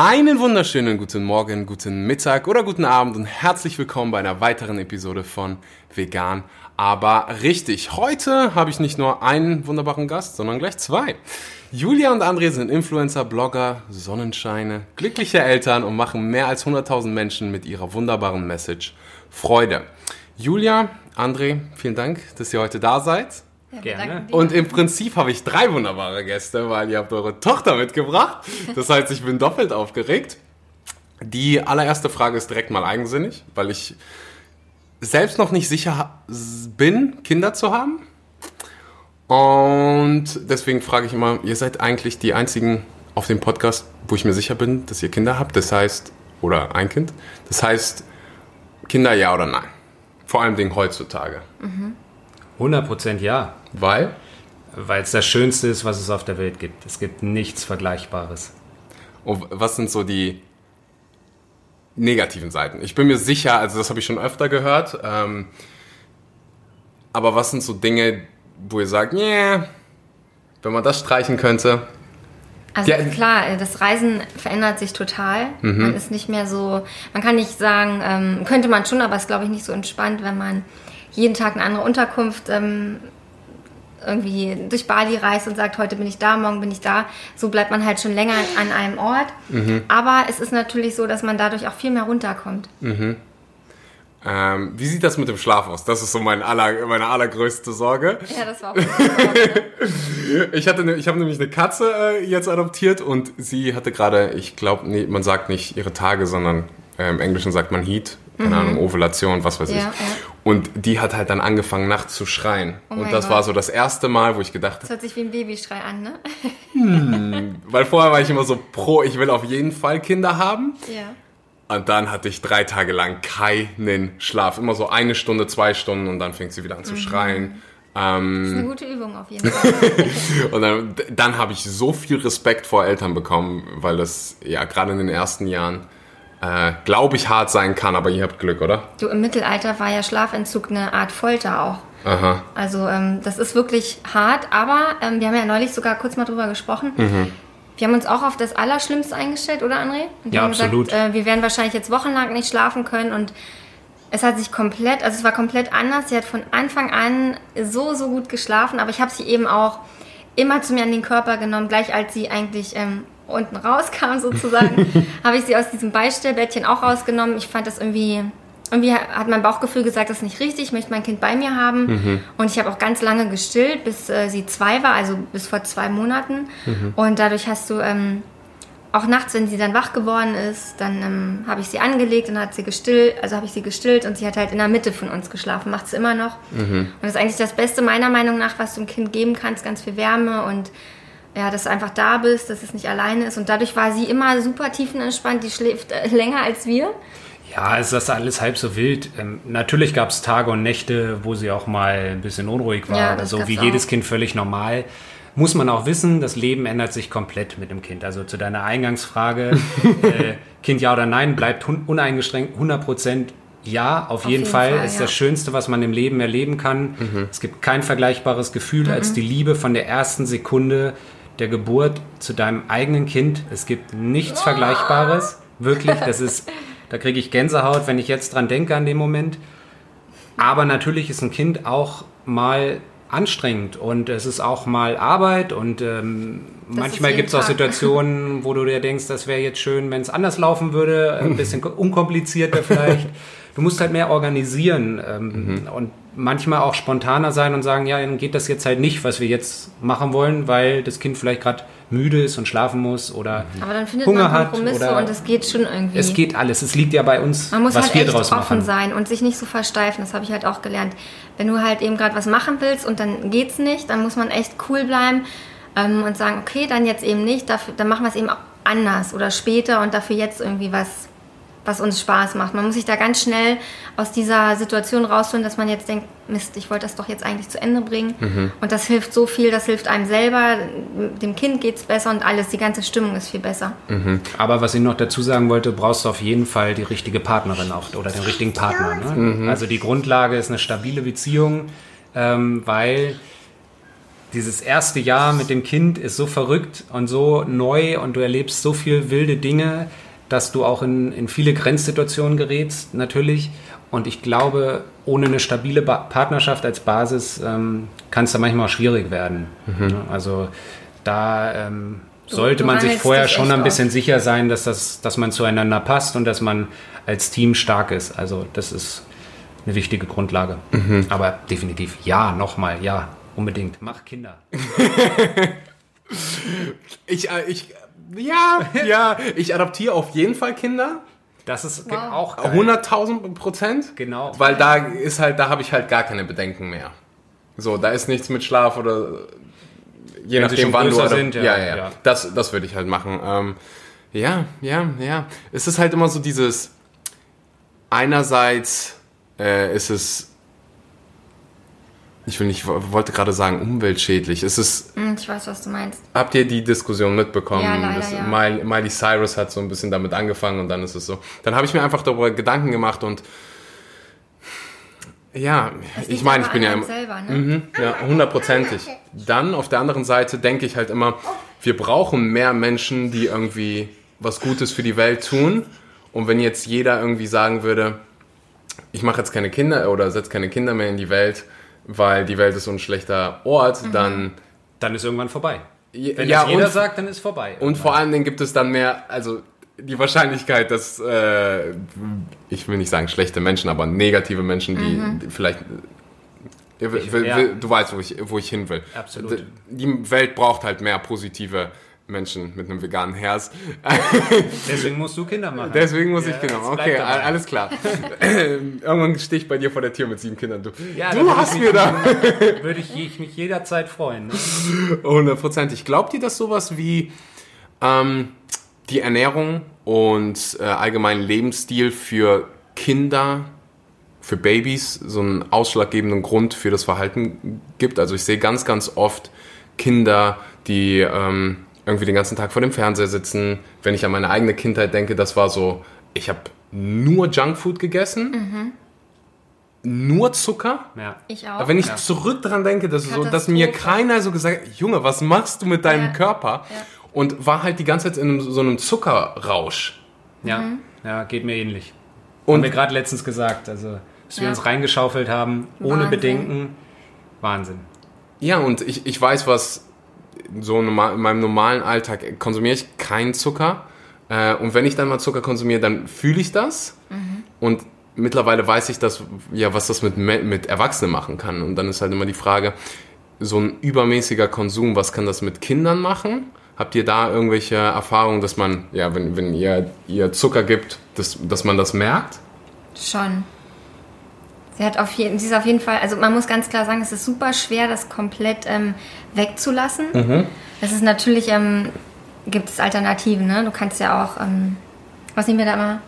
Einen wunderschönen guten Morgen, guten Mittag oder guten Abend und herzlich willkommen bei einer weiteren Episode von Vegan, aber richtig. Heute habe ich nicht nur einen wunderbaren Gast, sondern gleich zwei. Julia und André sind Influencer, Blogger, Sonnenscheine, glückliche Eltern und machen mehr als 100.000 Menschen mit ihrer wunderbaren Message Freude. Julia, André, vielen Dank, dass ihr heute da seid. Ja, Gerne. Und im Prinzip habe ich drei wunderbare Gäste, weil ihr habt eure Tochter mitgebracht. Das heißt, ich bin doppelt aufgeregt. Die allererste Frage ist direkt mal eigensinnig, weil ich selbst noch nicht sicher bin, Kinder zu haben. Und deswegen frage ich immer, ihr seid eigentlich die einzigen auf dem Podcast, wo ich mir sicher bin, dass ihr Kinder habt. Das heißt, oder ein Kind. Das heißt, Kinder ja oder nein. Vor allem Dingen heutzutage. Mhm. 100% ja. Weil? Weil es das Schönste ist, was es auf der Welt gibt. Es gibt nichts Vergleichbares. Und was sind so die negativen Seiten? Ich bin mir sicher, also das habe ich schon öfter gehört, ähm, aber was sind so Dinge, wo ihr sagt, yeah, wenn man das streichen könnte? Also ja. klar, das Reisen verändert sich total. Mhm. Man ist nicht mehr so, man kann nicht sagen, ähm, könnte man schon, aber es ist glaube ich nicht so entspannt, wenn man jeden Tag eine andere Unterkunft ähm, irgendwie durch Bali reist und sagt, heute bin ich da, morgen bin ich da. So bleibt man halt schon länger an einem Ort. Mhm. Aber es ist natürlich so, dass man dadurch auch viel mehr runterkommt. Mhm. Ähm, wie sieht das mit dem Schlaf aus? Das ist so mein aller, meine allergrößte Sorge. Ja, das war auch Sorge. ich hatte, ne, ich habe nämlich eine Katze äh, jetzt adoptiert und sie hatte gerade, ich glaube, nee, man sagt nicht ihre Tage, sondern äh, im Englischen sagt man Heat, keine mhm. Ahnung, Ovulation, was weiß ja, ich. Ja. Und die hat halt dann angefangen, nachts zu schreien. Oh und das Gott. war so das erste Mal, wo ich gedacht habe. Das hört sich wie ein Babyschrei an, ne? Hm, weil vorher war ich immer so pro, ich will auf jeden Fall Kinder haben. Ja. Und dann hatte ich drei Tage lang keinen Schlaf. Immer so eine Stunde, zwei Stunden und dann fängt sie wieder an zu mhm. schreien. Ähm, das ist eine gute Übung auf jeden Fall. und dann, dann habe ich so viel Respekt vor Eltern bekommen, weil das ja gerade in den ersten Jahren äh, glaube ich, hart sein kann, aber ihr habt Glück, oder? Du, im Mittelalter war ja Schlafentzug eine Art Folter auch. Aha. Also ähm, das ist wirklich hart, aber ähm, wir haben ja neulich sogar kurz mal drüber gesprochen. Mhm. Wir haben uns auch auf das Allerschlimmste eingestellt, oder André? Und ja, absolut. Gesagt, äh, wir werden wahrscheinlich jetzt wochenlang nicht schlafen können und es hat sich komplett, also es war komplett anders. Sie hat von Anfang an so, so gut geschlafen, aber ich habe sie eben auch immer zu mir an den Körper genommen, gleich als sie eigentlich ähm, unten rauskam sozusagen, habe ich sie aus diesem Beistellbettchen auch rausgenommen. Ich fand das irgendwie, irgendwie hat mein Bauchgefühl gesagt, das ist nicht richtig, ich möchte mein Kind bei mir haben. Mhm. Und ich habe auch ganz lange gestillt, bis äh, sie zwei war, also bis vor zwei Monaten. Mhm. Und dadurch hast du ähm, auch nachts, wenn sie dann wach geworden ist, dann ähm, habe ich sie angelegt und hat sie gestillt, also habe ich sie gestillt und sie hat halt in der Mitte von uns geschlafen, macht sie immer noch. Mhm. Und das ist eigentlich das Beste meiner Meinung nach, was du einem Kind geben kannst, ganz viel Wärme und ja, dass du einfach da bist, dass es nicht alleine ist. Und dadurch war sie immer super tiefenentspannt, die schläft äh, länger als wir. Ja, ist das alles halb so wild. Ähm, natürlich gab es Tage und Nächte, wo sie auch mal ein bisschen unruhig war ja, oder so, wie auch. jedes Kind völlig normal. Muss man auch wissen, das Leben ändert sich komplett mit dem Kind. Also zu deiner Eingangsfrage, äh, Kind ja oder nein, bleibt uneingeschränkt 100 Prozent ja, auf, auf jeden, jeden, Fall, Fall ist ja. das Schönste, was man im Leben erleben kann. Mhm. Es gibt kein vergleichbares Gefühl mhm. als die Liebe von der ersten Sekunde der Geburt zu deinem eigenen Kind. Es gibt nichts Vergleichbares. Wirklich, das ist, da kriege ich Gänsehaut, wenn ich jetzt dran denke an den Moment. Aber natürlich ist ein Kind auch mal anstrengend und es ist auch mal Arbeit und ähm, manchmal gibt es auch Situationen, wo du dir denkst, das wäre jetzt schön, wenn es anders laufen würde, ein bisschen unkomplizierter vielleicht. Du musst halt mehr organisieren ähm, mhm. und manchmal auch spontaner sein und sagen, ja, dann geht das jetzt halt nicht, was wir jetzt machen wollen, weil das Kind vielleicht gerade müde ist und schlafen muss oder Aber dann findet Hunger man Kompromisse und es geht schon irgendwie. Es geht alles. Es liegt ja bei uns, man muss was halt wir echt draus offen machen. sein und sich nicht so versteifen. Das habe ich halt auch gelernt. Wenn du halt eben gerade was machen willst und dann geht's nicht, dann muss man echt cool bleiben ähm, und sagen, okay, dann jetzt eben nicht. Dafür, dann machen wir es eben anders oder später und dafür jetzt irgendwie was was uns Spaß macht. Man muss sich da ganz schnell aus dieser Situation rausholen, dass man jetzt denkt, Mist, ich wollte das doch jetzt eigentlich zu Ende bringen. Mhm. Und das hilft so viel, das hilft einem selber, dem Kind geht es besser und alles, die ganze Stimmung ist viel besser. Mhm. Aber was ich noch dazu sagen wollte, brauchst du auf jeden Fall die richtige Partnerin auch oder den richtigen Partner. Ne? Mhm. Also die Grundlage ist eine stabile Beziehung, ähm, weil dieses erste Jahr mit dem Kind ist so verrückt und so neu und du erlebst so viel wilde Dinge, dass du auch in, in viele Grenzsituationen gerätst, natürlich. Und ich glaube, ohne eine stabile ba Partnerschaft als Basis ähm, kann es da manchmal auch schwierig werden. Mhm. Also da ähm, sollte man sich vorher schon ein bisschen auf. sicher sein, dass, das, dass man zueinander passt und dass man als Team stark ist. Also das ist eine wichtige Grundlage. Mhm. Aber definitiv ja, nochmal, ja, unbedingt. Mach Kinder. ich, äh, ich, ja, ja, ich adoptiere auf jeden Fall Kinder. Das ist wow. auch 100.000 Prozent. Genau. Weil da ist halt, da habe ich halt gar keine Bedenken mehr. So, da ist nichts mit Schlaf oder je Wenn nachdem, wann du. Sind, ja, ja, ja, ja. Das, das würde ich halt machen. Ähm, ja, ja, ja. Es ist halt immer so dieses. Einerseits äh, ist es. Ich will nicht, wollte gerade sagen umweltschädlich. Es ist. Hm, ich weiß, was du meinst. Habt ihr die Diskussion mitbekommen? Ja, leider, das, ja. Miley, Miley Cyrus hat so ein bisschen damit angefangen und dann ist es so. Dann habe ich mir einfach darüber Gedanken gemacht und ja, ich meine, ich bin ja immer. Selber, ne? mhm, ja, hundertprozentig. Dann auf der anderen Seite denke ich halt immer, wir brauchen mehr Menschen, die irgendwie was Gutes für die Welt tun. Und wenn jetzt jeder irgendwie sagen würde, ich mache jetzt keine Kinder oder setze keine Kinder mehr in die Welt, weil die Welt ist so ein schlechter Ort, mhm. dann. Dann ist irgendwann vorbei. Wenn ja, das jeder sagt, dann ist vorbei. Und vor allen Dingen gibt es dann mehr, also die Wahrscheinlichkeit, dass, äh, ich will nicht sagen schlechte Menschen, aber negative Menschen, die, mhm. die vielleicht ich, ja. Du weißt, wo ich, wo ich hin will. Absolut. Die Welt braucht halt mehr positive Menschen mit einem veganen Herz. Deswegen musst du Kinder machen. Deswegen muss ja, ich Kinder machen. Okay, alles klar. Irgendwann stehe ich bei dir vor der Tür mit sieben Kindern. Du, ja, du hast mir da. Würde ich mich jederzeit freuen. Hundertprozentig. Ne? Glaubt ihr, dass sowas wie ähm, die Ernährung und äh, allgemein Lebensstil für Kinder, für Babys so einen ausschlaggebenden Grund für das Verhalten gibt. Also ich sehe ganz, ganz oft Kinder, die ähm, irgendwie den ganzen Tag vor dem Fernseher sitzen. Wenn ich an meine eigene Kindheit denke, das war so, ich habe nur Junkfood gegessen. Mhm nur Zucker. Ja. Ich auch. Aber wenn ich ja. zurück daran denke, dass, so, dass mir keiner so gesagt hat, Junge, was machst du mit deinem ja. Körper? Ja und war halt die ganze Zeit in so einem Zuckerrausch. Ja, mhm. ja, geht mir ähnlich. Und haben wir gerade letztens gesagt, also dass ja. wir uns reingeschaufelt haben, ohne Wahnsinn. Bedenken. Wahnsinn. Ja, und ich, ich weiß, was so in meinem normalen Alltag konsumiere ich keinen Zucker. Äh, und wenn ich dann mal Zucker konsumiere, dann fühle ich das. Mhm. Und mittlerweile weiß ich, dass, ja, was das mit, mit Erwachsenen machen kann. Und dann ist halt immer die Frage, so ein übermäßiger Konsum, was kann das mit Kindern machen? Habt ihr da irgendwelche Erfahrungen, dass man, ja, wenn, wenn ihr, ihr Zucker gibt, dass, dass man das merkt? Schon. Sie, hat auf jeden, sie ist auf jeden Fall, also man muss ganz klar sagen, es ist super schwer, das komplett ähm, wegzulassen. Mhm. Das ist natürlich, ähm, gibt es Alternativen, ne? Du kannst ja auch, ähm, was nehmen wir da immer?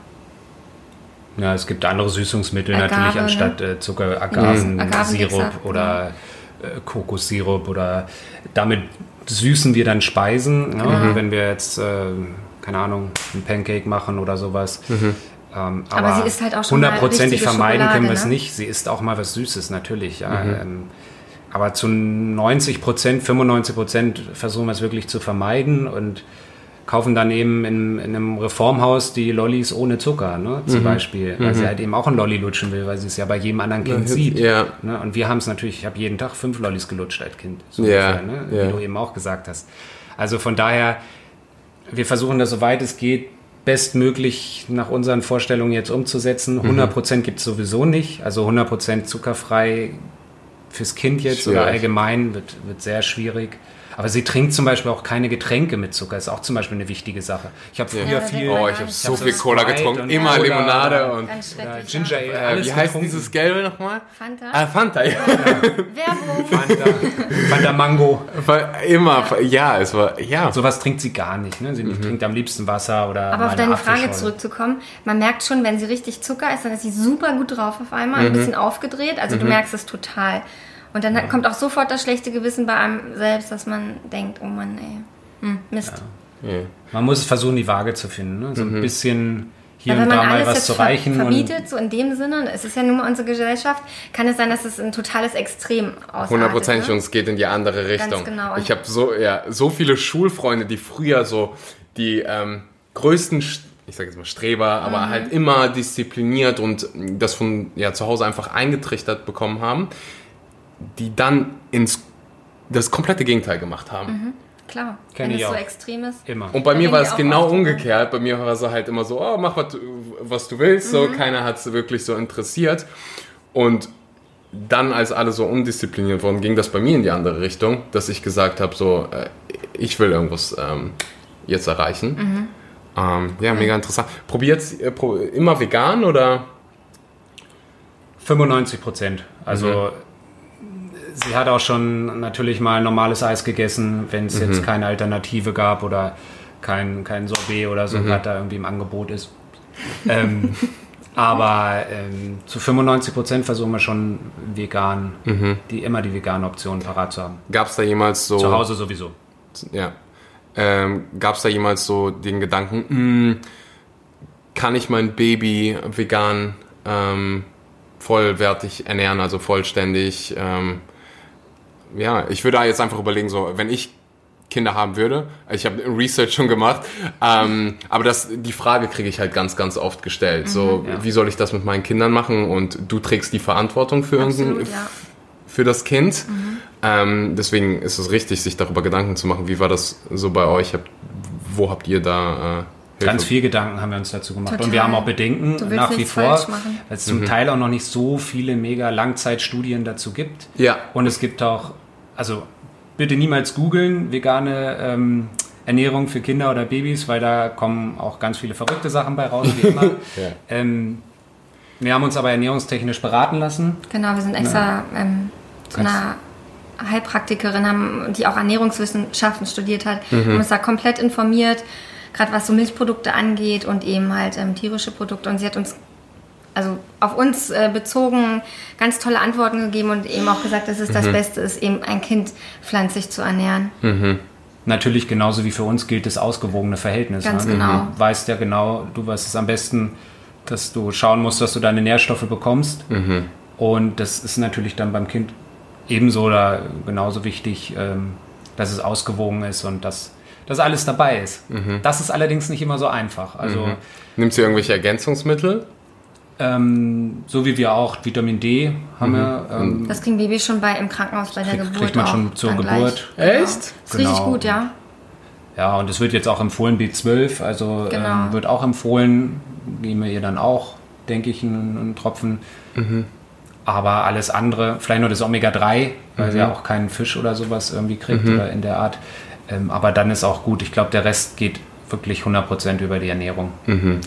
Ja, es gibt andere Süßungsmittel Agave, natürlich anstatt ne? äh, Zucker, Agavensirup oder äh, Kokossirup oder damit süßen wir dann Speisen. Ne? Mhm. Wenn wir jetzt, äh, keine Ahnung, ein Pancake machen oder sowas. Mhm. Ähm, aber, aber, sie ist halt auch schon hundertprozentig vermeiden können wir es ne? nicht. Sie ist auch mal was Süßes, natürlich. Ja. Mhm. Ähm, aber zu 90 Prozent, 95 Prozent versuchen wir es wirklich zu vermeiden und kaufen dann eben in, in, einem Reformhaus die Lollis ohne Zucker, ne, zum mhm. Beispiel, weil mhm. sie halt eben auch ein Lolli lutschen will, weil sie es ja bei jedem anderen Kind ja, sieht. Ja. Ne? Und wir haben es natürlich, ich habe jeden Tag fünf Lollis gelutscht als Kind, so ja. ungefähr, ne? wie du eben auch gesagt hast. Also von daher, wir versuchen das, soweit es geht, bestmöglich nach unseren Vorstellungen jetzt umzusetzen. 100% mhm. gibt es sowieso nicht, also 100% zuckerfrei fürs Kind jetzt schwierig. oder allgemein wird, wird sehr schwierig. Aber sie trinkt zum Beispiel auch keine Getränke mit Zucker. Ist auch zum Beispiel eine wichtige Sache. Ich habe früher ja, viel. Oh, ich habe so viel Cola getrunken. Immer Cola, Limonade und Ginger Ale. Äh, wie heißt dieses Gelbe nochmal? Fanta. Ah, Fanta, ja. Werbung. Fanta. Fanta Mango. Immer, ja, es war, ja. Sowas trinkt sie gar nicht. Ne? Sie mhm. trinkt am liebsten Wasser oder. Aber auf deine Frage zurückzukommen, man merkt schon, wenn sie richtig Zucker ist, dann ist sie super gut drauf auf einmal, mhm. ein bisschen aufgedreht. Also mhm. du merkst es total. Und dann ja. kommt auch sofort das schlechte Gewissen bei einem selbst, dass man denkt, oh Mann, ey, hm, Mist. Ja. Ja. Man muss versuchen, die Waage zu finden. Ne? So mhm. ein bisschen hier und da mal alles was jetzt zu ver reichen. Und verbietet, so in dem Sinne, es ist ja nun mal unsere Gesellschaft, kann es sein, dass es ein totales Extrem ausartet. Hundertprozentig ne? und es geht in die andere Richtung. genau. Ich habe so, ja, so viele Schulfreunde, die früher so die ähm, größten, ich sage jetzt mal Streber, aber Mhm. halt immer diszipliniert und das von ja, zu Hause einfach eingetrichtert bekommen haben, die dann ins das komplette Gegenteil gemacht haben. Klar, Kenn wenn es so extrem ist. Immer. Und bei Da mir war es genau umgekehrt. Bei mir war es halt immer so, oh, mach was, du- was du willst. So, Mhm. keiner hat es wirklich so interessiert. Und dann, als alle so undiszipliniert wurden, ging das bei mir in die andere Richtung, dass ich gesagt habe, so, äh, ich will irgendwas ähm, jetzt erreichen. Mhm. Ähm, ja, mega interessant. Probiert äh, pro, immer vegan oder? 95 Prozent. Also sie hat auch schon natürlich mal normales Eis gegessen, wenn es jetzt keine Alternative gab oder kein, kein Sorbet oder so, was da irgendwie im Angebot ist. ähm, aber ähm, zu 95 Prozent versuchen wir schon vegan, die immer die vegane Option parat zu haben. Gab es da jemals so? Zu Hause sowieso. Ja. Ähm, Gab es da jemals so den Gedanken, "Hm, kann ich mein Baby vegan ähm, vollwertig ernähren, also vollständig? Ähm, ja, ich würde da jetzt einfach überlegen, so, wenn ich Kinder haben würde, ich habe Research schon gemacht, ähm, aber das, die Frage kriege ich halt ganz, ganz oft gestellt. so, ja. wie soll ich das mit meinen Kindern machen? Und du trägst die Verantwortung für Absolut, ja. für das Kind. Ähm, deswegen ist es richtig, sich darüber Gedanken zu machen. Wie war das so bei euch? Habt, wo habt ihr da äh, Hilfe? Ganz viel Gedanken haben wir uns dazu gemacht. Total. Und wir haben auch Bedenken nach wie vor, weil es zum Teil auch noch nicht so viele mega Langzeitstudien dazu gibt. Ja. Und es gibt auch, also bitte niemals googeln, vegane ähm, Ernährung für Kinder oder Babys, weil da kommen auch ganz viele verrückte Sachen bei raus, wie immer. Ja. ähm, wir haben uns aber ernährungstechnisch beraten lassen. Genau, wir sind extra ähm, zu Ganz- einer Heilpraktikerin, haben, die auch Ernährungswissenschaften studiert hat, haben uns da komplett informiert, gerade was so Milchprodukte angeht und eben halt ähm, tierische Produkte. Und sie hat uns, also auf uns äh, bezogen, ganz tolle Antworten gegeben und eben auch gesagt, dass es das Beste ist, eben ein Kind pflanzlich zu ernähren. Natürlich genauso wie für uns gilt das ausgewogene Verhältnis. Ganz ne? genau. Du weißt ja genau, du weißt es am besten, dass du schauen musst, dass du deine Nährstoffe bekommst. Und das ist natürlich dann beim Kind ebenso oder genauso wichtig, ähm, dass es ausgewogen ist und dass, dass alles dabei ist. Das ist allerdings nicht immer so einfach. Also Nimmt ihr irgendwelche Ergänzungsmittel? Ähm, so wie wir auch Vitamin D haben wir. Ähm, Das kriegen Babys schon bei, im Krankenhaus bei der Kriegt- Geburt kriegt man schon zur Geburt. Gleich. Genau. Echt? Ist richtig Genau. gut, ja. Ja, und es wird jetzt auch empfohlen, B12, also Genau. ähm, wird auch empfohlen, geben wir ihr dann auch, denke ich, einen, einen Tropfen. Aber alles andere, vielleicht nur das Omega-3, weil sie ja auch keinen Fisch oder sowas irgendwie kriegt oder in der Art. Ähm, aber dann ist auch gut. Ich glaube, der Rest geht wirklich 100% über die Ernährung.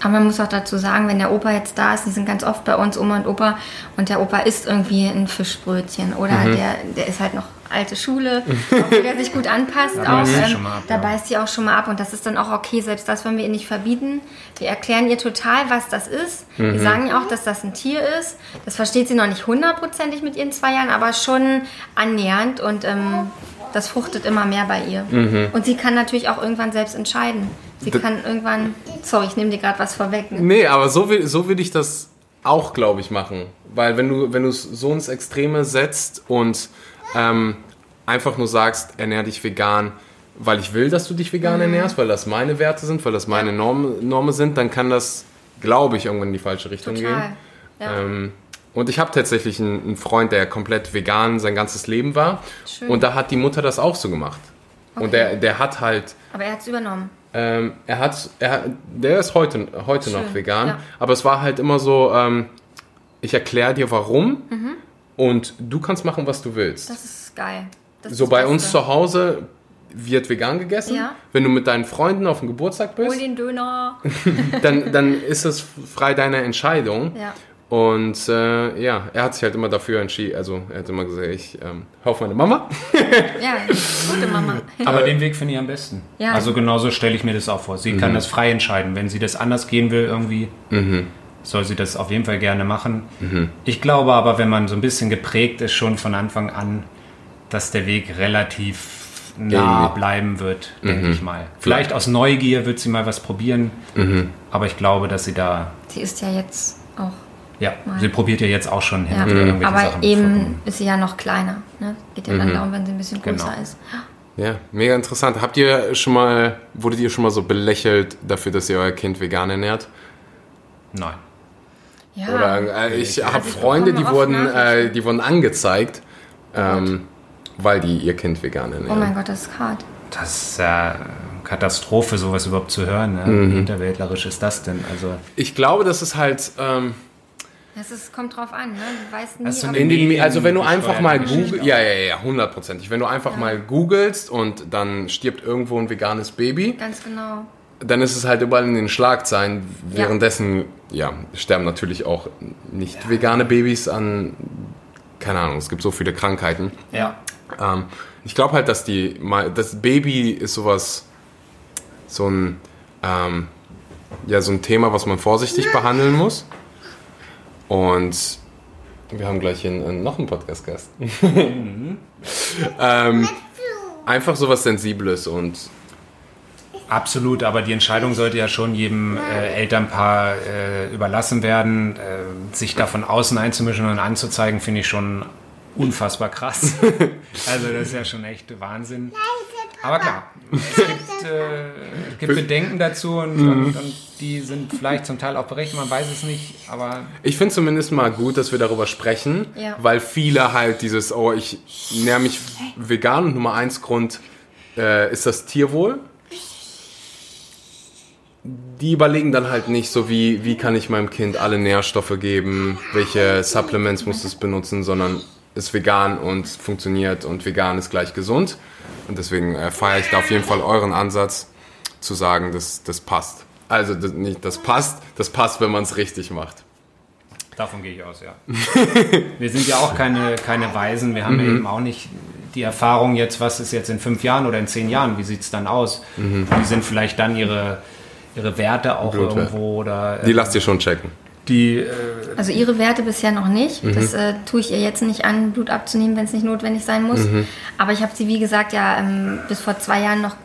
Aber man muss auch dazu sagen, wenn der Opa jetzt da ist, die sind ganz oft bei uns, Oma und Opa, und der Opa isst irgendwie ein Fischbrötchen oder Mhm. der, der ist halt noch alte Schule, der sich gut anpasst. Da auch, beißt sie ähm, schon mal ab, da ja. beißt sie auch schon mal ab und das ist dann auch okay, selbst das wollen wir ihr nicht verbieten. Wir erklären ihr total, was das ist. Mhm. Wir sagen ihr auch, dass das ein Tier ist. Das versteht sie noch nicht hundertprozentig mit ihren zwei Jahren, aber schon annähernd und ähm, das fruchtet immer mehr bei ihr. Mhm. Und sie kann natürlich auch irgendwann selbst entscheiden. Sie D- kann irgendwann, sorry, ich nehme dir gerade was vorweg. Ne? Nee, aber so will, so will ich das auch, glaube ich, machen. Weil wenn du, wenn du es so ins Extreme setzt und ähm, einfach nur sagst, ernähr dich vegan, weil ich will, dass du dich vegan ernährst, weil das meine Werte sind, weil das meine Ja. Normen, Normen sind, dann kann das, glaube ich, irgendwann in die falsche Richtung Total. gehen. Ja. Ähm, und ich habe tatsächlich einen, einen Freund, der komplett vegan sein ganzes Leben war. Schön. Und da hat die Mutter das auch so gemacht. Und Okay. der, der hat halt, Aber er hat es übernommen. ähm, er hat, er, der ist heute, heute noch vegan, ja. aber es war halt immer so, ähm, ich erkläre dir warum Mhm. und du kannst machen, was du willst. Das ist geil. Das ist so das bei uns zu Hause wird vegan gegessen. Ja. Wenn du mit deinen Freunden auf dem Geburtstag Hol bist, den Döner. dann, dann ist es frei deiner Entscheidung. Ja. Und äh, ja, er hat sich halt immer dafür entschieden. Also er hat immer gesagt, ich ähm, hör auf meine Mama. Ja, gute Mama. Aber den Weg finde ich am besten. Ja. Also genauso stelle ich mir das auch vor. Sie Mhm. kann das frei entscheiden. Wenn sie das anders gehen will irgendwie, soll sie das auf jeden Fall gerne machen. Mhm. Ich glaube aber, wenn man so ein bisschen geprägt ist schon von Anfang an, dass der Weg relativ nah bleiben wird, denke ich mal. Vielleicht aus Neugier wird sie mal was probieren, aber ich glaube, dass sie da, Sie ist ja jetzt ja, sie probiert ja jetzt auch schon hin Ja. irgendwelche Aber Sachen. eben ist sie ja noch kleiner. Ne? Geht ja dann darum, wenn sie ein bisschen größer Genau. ist. Ja, mega interessant. Habt ihr schon mal, wurdet ihr schon mal so belächelt dafür, dass ihr euer Kind vegan ernährt? Nein. Ja. Oder äh, ich habe Freunde, die wurden, äh, die wurden angezeigt, ähm, weil die ihr Kind vegan ernähren. oh mein Gott, das ist hart. Das ist ja Katastrophe, sowas überhaupt zu hören. Ne? Mhm. Wie hinterwäldlerisch ist das denn? Also, Ich glaube, das ist halt ähm, Es ist, kommt drauf an, ne? Du weißt nie, eine in den, also wenn du einfach mal googelst, ja, ja, ja, hundertprozentig. Wenn du einfach mal googelst und dann stirbt irgendwo ein veganes Baby, Ganz genau. dann ist es halt überall in den Schlagzeilen. Ja. Währenddessen, ja, sterben natürlich auch nicht vegane Babys an, keine Ahnung, es gibt so viele Krankheiten. ja. Ähm, ich glaube halt, dass die, das Baby ist sowas, so ein, ähm, ja, so ein Thema, was man vorsichtig behandeln muss. Und wir haben gleich hier einen, noch einen Podcast-Gast. ähm, einfach sowas Sensibles und Absolut, aber die Entscheidung sollte ja schon jedem äh, Elternpaar äh, überlassen werden. Äh, sich da von außen einzumischen und anzuzeigen, finde ich schon unfassbar krass. also das ist ja schon echt Wahnsinn. Aber klar, es gibt, äh, es gibt Bedenken dazu und, und, und die sind vielleicht zum Teil auch berechtigt, man weiß es nicht, aber Ich finde zumindest mal gut, dass wir darüber sprechen, Ja. weil viele halt dieses, oh, ich nähre mich vegan und Nummer eins Grund äh, ist das Tierwohl. Die überlegen dann halt nicht so, wie, wie kann ich meinem Kind alle Nährstoffe geben, welche Supplements muss es benutzen, sondern ist vegan und funktioniert und vegan ist gleich gesund. Und deswegen äh, feiere ich da auf jeden Fall euren Ansatz zu sagen, dass das passt. Also das, nicht, das passt, das passt, wenn man es richtig macht. Davon gehe ich aus, ja. wir sind ja auch keine, keine Weisen. Wir haben ja eben auch nicht die Erfahrung jetzt, was ist jetzt in fünf Jahren oder in zehn Jahren, wie sieht es dann aus? Wie sind vielleicht dann ihre, ihre Werte auch Blutwerte. irgendwo oder Die lasst ihr schon checken. Die äh, Also ihre Werte bisher noch nicht. Mhm. Das äh, tue ich ihr jetzt nicht an, Blut abzunehmen, wenn es nicht notwendig sein muss. Mhm. Aber ich habe sie, wie gesagt, ja ähm, bis vor zwei Jahren noch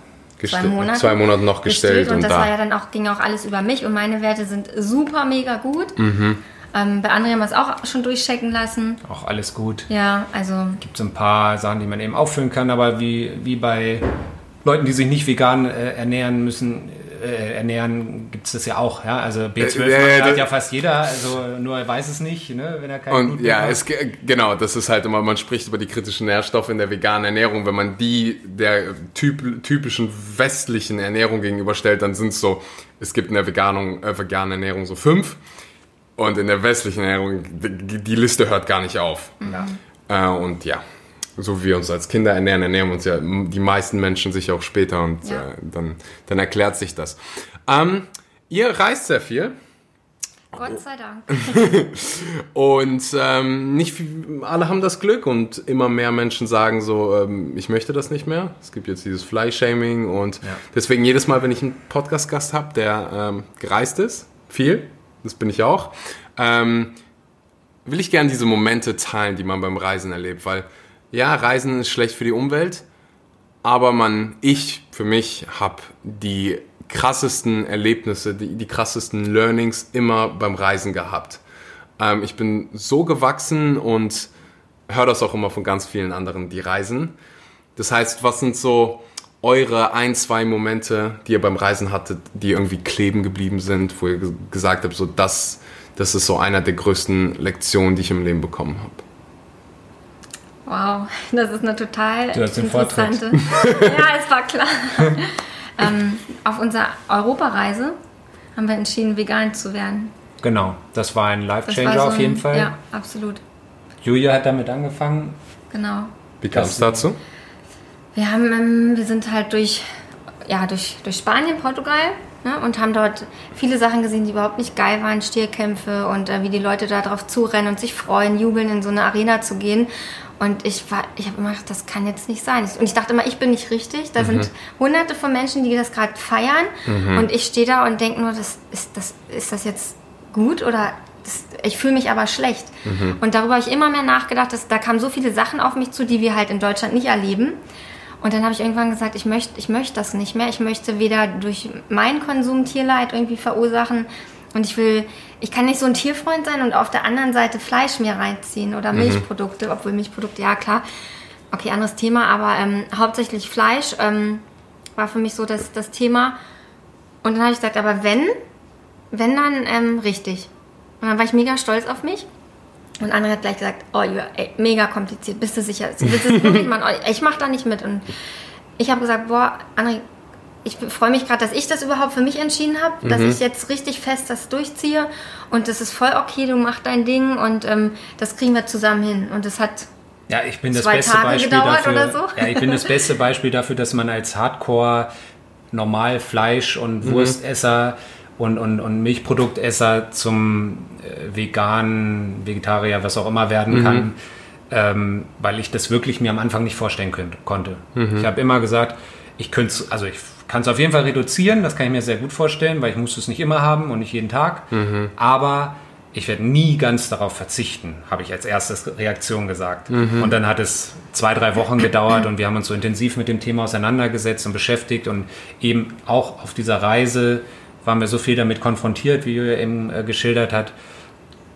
zwei Gestillt- Monate, zwei Monate noch gestellt und, und das da. war ja dann auch, ging auch alles über mich und meine Werte sind super mega gut. Mhm. Ähm, bei anderen haben wir es auch schon durchchecken lassen. auch alles gut. Ja, also Gibt so ein paar Sachen, die man eben auffüllen kann, aber wie, wie bei Leuten, die sich nicht vegan äh, ernähren müssen, äh, ernähren, gibt es das ja auch. Ja? Also B12 Äh, hat ja fast jeder, also nur er weiß es nicht, ne? wenn er kein Und Blut ja, es, ge- genau, das ist halt immer, man spricht über die kritischen Nährstoffe in der veganen Ernährung. Wenn man die der typ, typischen westlichen Ernährung gegenüberstellt, dann sind es so, es gibt in der veganen, äh, veganen Ernährung so fünf. Und in der westlichen Ernährung, die, die Liste hört gar nicht auf. Ja. Äh, und ja, so wie wir uns als Kinder ernähren, ernähren uns ja die meisten Menschen sich auch später und Ja. äh, dann, dann erklärt sich das. Ähm, ihr reist sehr viel. Gott sei Dank. Und ähm, nicht viel, alle haben das Glück und immer mehr Menschen sagen so, ähm, ich möchte das nicht mehr. Es gibt jetzt dieses Fly-Shaming und Ja. deswegen jedes Mal, wenn ich einen Podcast-Gast habe, der ähm, gereist ist, viel, das bin ich auch, ähm, will ich gerne diese Momente teilen, die man beim Reisen erlebt, weil ja, Reisen ist schlecht für die Umwelt, aber man, ich für mich habe die krassesten Erlebnisse, die, die krassesten Learnings immer beim Reisen gehabt. Ähm, ich bin so gewachsen und höre das auch immer von ganz vielen anderen, die reisen. Das heißt, was sind so eure ein, zwei Momente, die ihr beim Reisen hattet, die irgendwie kleben geblieben sind, wo ihr ge- gesagt habt, so das, das ist so einer der größten Lektionen, die ich im Leben bekommen habe? Wow, das ist eine total Du hast den Vortritt. interessante. ja, es war klar. ähm, auf unserer Europareise haben wir entschieden, vegan zu werden. Genau, das war ein Life-Changer so auf jeden ein- Fall. Ja, absolut. Julia hat damit angefangen. Genau. Wie kam es dazu? Wir haben, ähm, wir sind halt durch, ja, durch, durch Spanien, Portugal ne, und haben dort viele Sachen gesehen, die überhaupt nicht geil waren, Stierkämpfe und äh, wie die Leute da drauf zurennen und sich freuen, jubeln, in so eine Arena zu gehen. Und ich war, ich habe immer gedacht, das kann jetzt nicht sein. Und ich dachte immer, ich bin nicht richtig. Da sind hunderte von Menschen, die das gerade feiern. Und ich stehe da und denke nur, das, ist, das, ist das jetzt gut oder das, ich fühle mich aber schlecht. Und darüber habe ich immer mehr nachgedacht, dass da kamen so viele Sachen auf mich zu, die wir halt in Deutschland nicht erleben. Und dann habe ich irgendwann gesagt, ich möchte ich möchte das nicht mehr. Ich möchte weder durch meinen Konsum Tierleid irgendwie verursachen und ich will, ich kann nicht so ein Tierfreund sein und auf der anderen Seite Fleisch mir reinziehen oder Mhm. Milchprodukte, obwohl Milchprodukte, ja klar, okay, anderes Thema, aber ähm, hauptsächlich Fleisch ähm, war für mich so das, das Thema. Und dann habe ich gesagt, aber wenn, wenn dann ähm, richtig. Und dann war ich mega stolz auf mich. Und André hat gleich gesagt, oh, ey, mega kompliziert, bist du sicher? Willst du wirklich? Oh, ich mache da nicht mit. Und ich habe gesagt, boah, André, ich freue mich gerade, dass ich das überhaupt für mich entschieden habe, dass ich jetzt richtig fest das durchziehe. Und das ist voll okay, du machst dein Ding und ähm, das kriegen wir zusammen hin. Und das hat Ja, ich bin das Zwei beste Tage Beispiel gedauert dafür. oder so? Ja, ich bin das beste Beispiel dafür, dass man als Hardcore normal Fleisch und Wurstesser und, und, und Milchproduktesser zum äh, vegan, Vegetarier, was auch immer werden kann, ähm, weil ich das wirklich mir am Anfang nicht vorstellen könnt, konnte. Ich habe immer gesagt, ich könnte also ich kann es auf jeden Fall reduzieren, das kann ich mir sehr gut vorstellen, weil ich muss es nicht immer haben und nicht jeden Tag, aber ich werde nie ganz darauf verzichten, habe ich als erstes Reaktion gesagt. Und dann hat es zwei, drei Wochen gedauert und wir haben uns so intensiv mit dem Thema auseinandergesetzt und beschäftigt und eben auch auf dieser Reise waren wir so viel damit konfrontiert, wie Julia eben äh, geschildert hat.